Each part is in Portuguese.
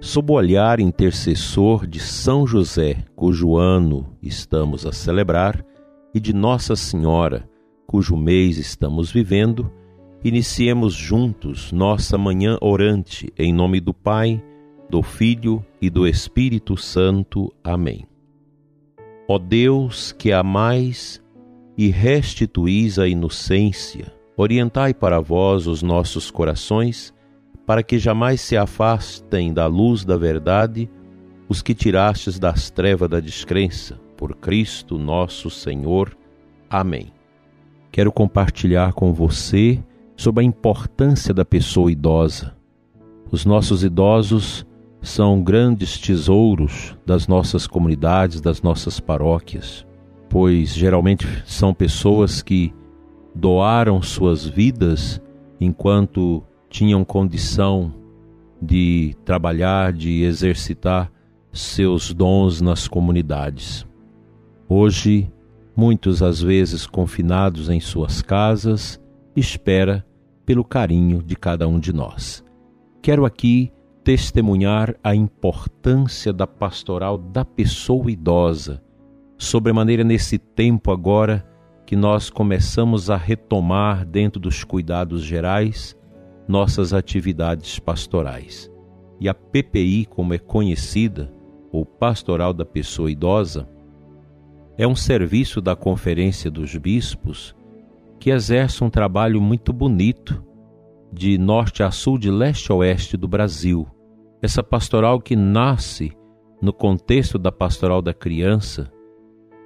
sob o olhar intercessor de São José, cujo ano estamos a celebrar, e de Nossa Senhora, cujo mês estamos vivendo, iniciemos juntos nossa manhã orante em nome do Pai, do Filho e do Espírito Santo. Amém. Ó Deus que amais e restituís a inocência, orientai para vós os nossos corações, para que jamais se afastem da luz da verdade os que tirastes das trevas da descrença, por Cristo nosso Senhor. Amém. Quero compartilhar com você sobre a importância da pessoa idosa. Os nossos idosos são grandes tesouros das nossas comunidades, das nossas paróquias, pois geralmente são pessoas que doaram suas vidas enquanto tinham condição de trabalhar, de exercitar seus dons nas comunidades. Hoje, muitos às vezes confinados em suas casas, espera pelo carinho de cada um de nós. Quero aqui testemunhar a importância da pastoral da pessoa idosa, sobremaneira nesse tempo agora que nós começamos a retomar dentro dos cuidados gerais nossas atividades pastorais. E a PPI, como é conhecida, ou Pastoral da Pessoa Idosa, é um serviço da Conferência dos Bispos que exerce um trabalho muito bonito de norte a sul, de leste a oeste do Brasil. Essa pastoral que nasce no contexto da pastoral da criança,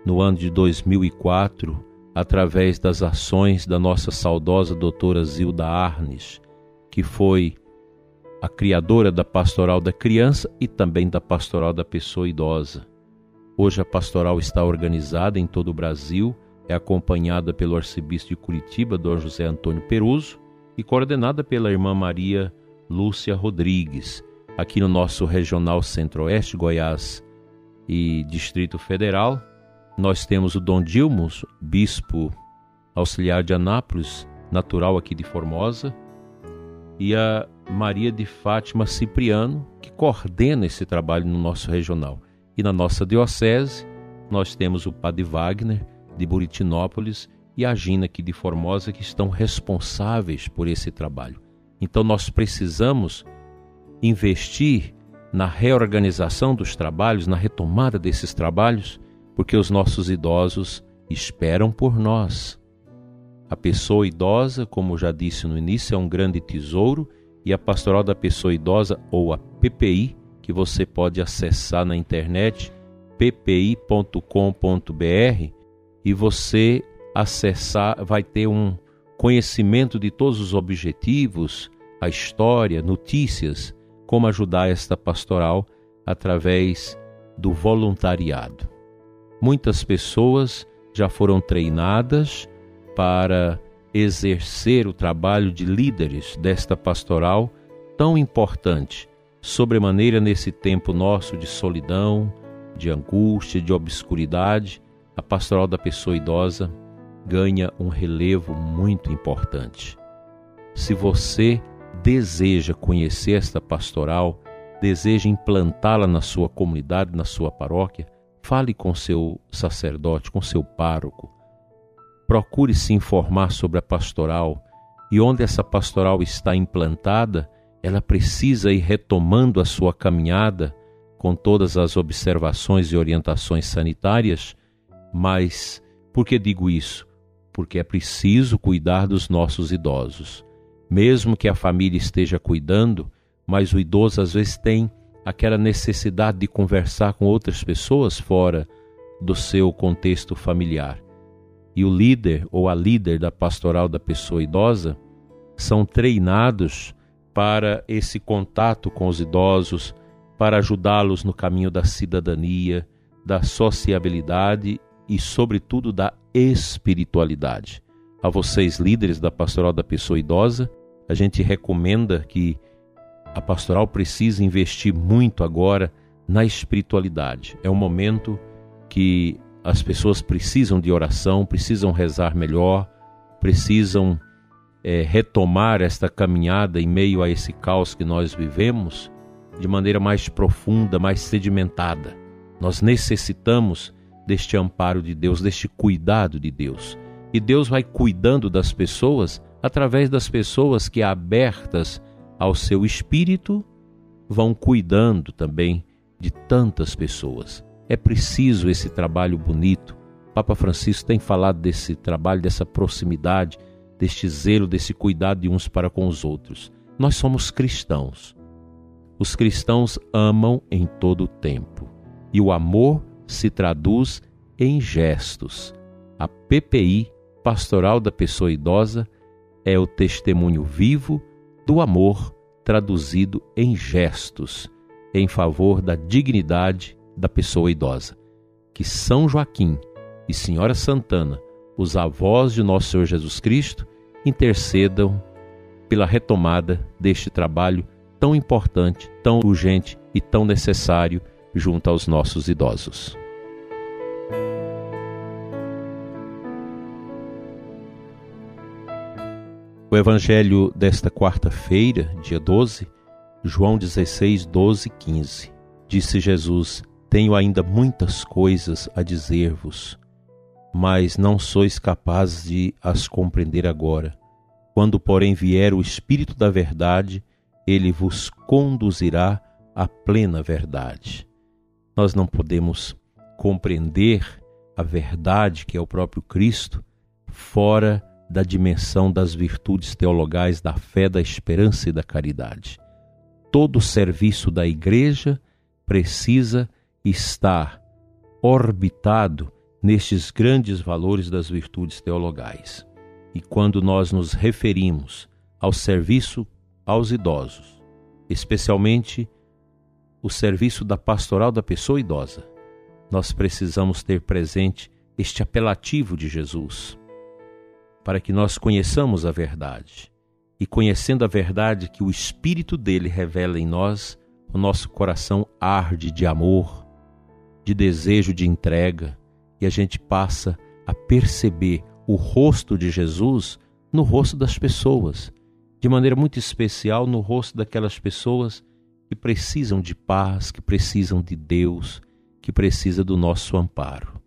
no ano de 2004, através das ações da nossa saudosa doutora Zilda Arnes, que foi a criadora da pastoral da criança e também da pastoral da pessoa idosa. Hoje a pastoral está organizada em todo o Brasil é acompanhada pelo arcebispo de Curitiba, Dom José Antônio Peruso, e coordenada pela irmã Maria Lúcia Rodrigues, aqui no nosso regional Centro-Oeste, Goiás e Distrito Federal. Nós temos o Dom Dilmos, bispo auxiliar de Anápolis, natural aqui de Formosa, e a Maria de Fátima Cipriano, que coordena esse trabalho no nosso regional. E na nossa diocese, nós temos o Padre Wagner, de Buritinópolis e a Gina aqui de Formosa que estão responsáveis por esse trabalho. Então nós precisamos investir na reorganização dos trabalhos, na retomada desses trabalhos, porque os nossos idosos esperam por nós. A pessoa idosa, como já disse no início, é um grande tesouro e a Pastoral da Pessoa Idosa, ou a PPI, que você pode acessar na internet, ppi.com.br, e você acessar, vai ter um conhecimento de todos os objetivos, a história, notícias, como ajudar esta pastoral através do voluntariado. Muitas pessoas já foram treinadas para exercer o trabalho de líderes desta pastoral tão importante, sobremaneira nesse tempo nosso de solidão, de angústia, de obscuridade a pastoral da pessoa idosa ganha um relevo muito importante. Se você deseja conhecer esta pastoral, deseja implantá-la na sua comunidade, na sua paróquia, fale com seu sacerdote, com seu pároco. Procure se informar sobre a pastoral e onde essa pastoral está implantada, ela precisa ir retomando a sua caminhada com todas as observações e orientações sanitárias mas por que digo isso? Porque é preciso cuidar dos nossos idosos. Mesmo que a família esteja cuidando, mas o idoso às vezes tem aquela necessidade de conversar com outras pessoas fora do seu contexto familiar. E o líder ou a líder da pastoral da pessoa idosa são treinados para esse contato com os idosos, para ajudá-los no caminho da cidadania, da sociabilidade e, sobretudo, da espiritualidade. A vocês, líderes da pastoral da pessoa idosa, a gente recomenda que a pastoral precisa investir muito agora na espiritualidade. É um momento que as pessoas precisam de oração, precisam rezar melhor, precisam é, retomar esta caminhada em meio a esse caos que nós vivemos de maneira mais profunda, mais sedimentada. Nós necessitamos deste amparo de Deus, deste cuidado de Deus. E Deus vai cuidando das pessoas através das pessoas que, abertas ao seu espírito, vão cuidando também de tantas pessoas. É preciso esse trabalho bonito. Papa Francisco tem falado desse trabalho, dessa proximidade, deste zelo, desse cuidado de uns para com os outros. Nós somos cristãos. Os cristãos amam em todo o tempo. E o amor se traduz em gestos. A PPI, Pastoral da Pessoa Idosa, é o testemunho vivo do amor traduzido em gestos em favor da dignidade da pessoa idosa. Que São Joaquim e Senhora Santana, os avós de nosso Senhor Jesus Cristo, intercedam pela retomada deste trabalho tão importante, tão urgente e tão necessário junto aos nossos idosos. O Evangelho desta quarta-feira, dia 12, João 16, 12, 15. Disse Jesus: tenho ainda muitas coisas a dizer-vos, mas não sois capazes de as compreender agora. Quando, porém, vier o Espírito da Verdade, ele vos conduzirá à plena verdade. Nós não podemos compreender a verdade, que é o próprio Cristo, fora da dimensão das virtudes teologais da fé, da esperança e da caridade. Todo o serviço da Igreja precisa estar orbitado nestes grandes valores das virtudes teologais. E quando nós nos referimos ao serviço aos idosos, especialmente o serviço da pastoral da pessoa idosa, nós precisamos ter presente este apelativo de Jesus, para que nós conheçamos a verdade. E conhecendo a verdade que o Espírito dele revela em nós, o nosso coração arde de amor, de desejo de entrega e a gente passa a perceber o rosto de Jesus no rosto das pessoas, de maneira muito especial no rosto daquelas pessoas que precisam de paz, que precisam de Deus, que precisa do nosso amparo.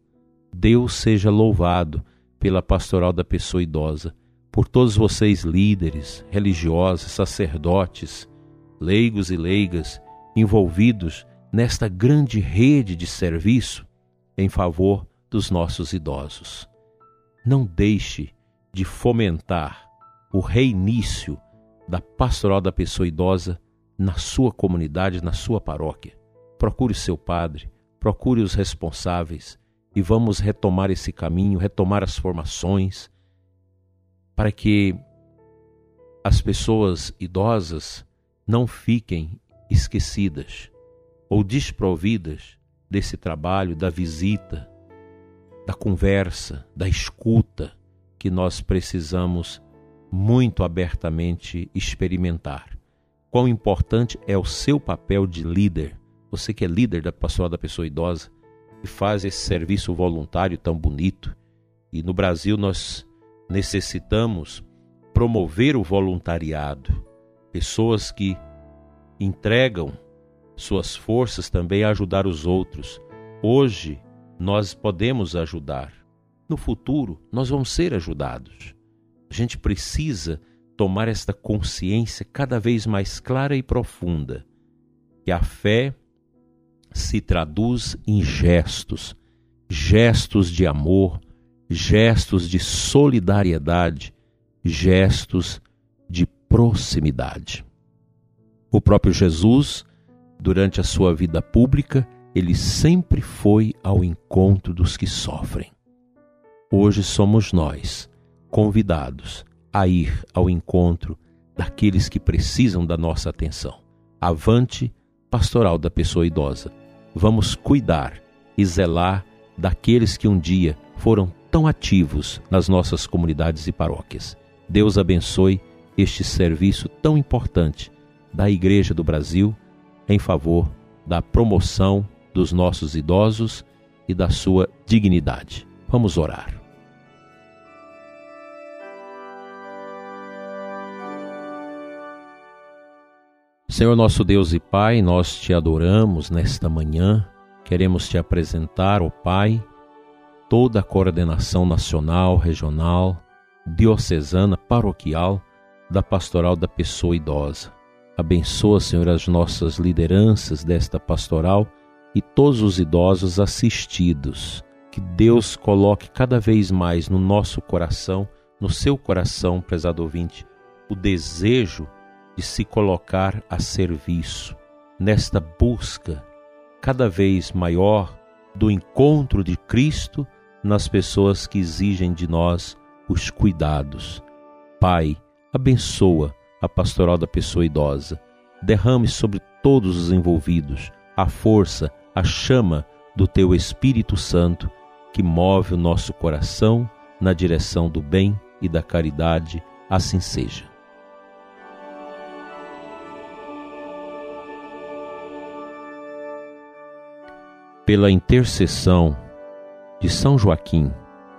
Deus seja louvado pela pastoral da pessoa idosa, por todos vocês líderes, religiosos, sacerdotes, leigos e leigas envolvidos nesta grande rede de serviço em favor dos nossos idosos. Não deixe de fomentar o reinício da pastoral da pessoa idosa na sua comunidade, na sua paróquia. Procure o seu padre, procure os responsáveis e vamos retomar esse caminho, retomar as formações, para que as pessoas idosas não fiquem esquecidas ou desprovidas desse trabalho, da visita, da conversa, da escuta que nós precisamos muito abertamente experimentar. Quão importante é o seu papel de líder, você que é líder da pastoral da pessoa idosa e faz esse serviço voluntário tão bonito. E no Brasil nós necessitamos promover o voluntariado, pessoas que entregam suas forças também a ajudar os outros. Hoje nós podemos ajudar. No futuro nós vamos ser ajudados. A gente precisa tomar esta consciência cada vez mais clara e profunda que a fé se traduz em gestos, gestos de amor, gestos de solidariedade, gestos de proximidade. O próprio Jesus Durante a sua vida pública, ele sempre foi ao encontro dos que sofrem. Hoje somos nós convidados a ir ao encontro daqueles que precisam da nossa atenção. Avante, pastoral da pessoa idosa. Vamos cuidar e zelar daqueles que um dia foram tão ativos nas nossas comunidades e paróquias. Deus abençoe este serviço tão importante da Igreja do Brasil em favor da promoção dos nossos idosos e da sua dignidade. Vamos orar. Senhor nosso Deus e Pai, nós te adoramos nesta manhã. Queremos te apresentar, ó Pai, toda a coordenação nacional, regional, diocesana, paroquial da pastoral da pessoa idosa. Abençoa, Senhor, as nossas lideranças desta pastoral e todos os idosos assistidos. Que Deus coloque cada vez mais no nosso coração, no seu coração, prezado ouvinte, o desejo de se colocar a serviço nesta busca cada vez maior do encontro de Cristo nas pessoas que exigem de nós os cuidados. Pai, abençoa a pastoral da pessoa idosa. Derrame sobre todos os envolvidos a força, a chama do teu Espírito Santo que move o nosso coração na direção do bem e da caridade. Assim seja. Pela intercessão de São Joaquim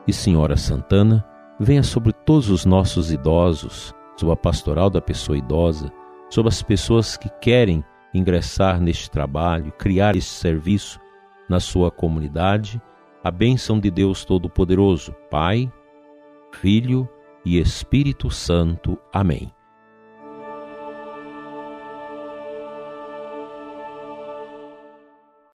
e Senhora Santana, venha sobre todos os nossos idosos sobre a pastoral da pessoa idosa, sobre as pessoas que querem ingressar neste trabalho, criar este serviço na sua comunidade, a bênção de Deus Todo-Poderoso, Pai, Filho e Espírito Santo. Amém.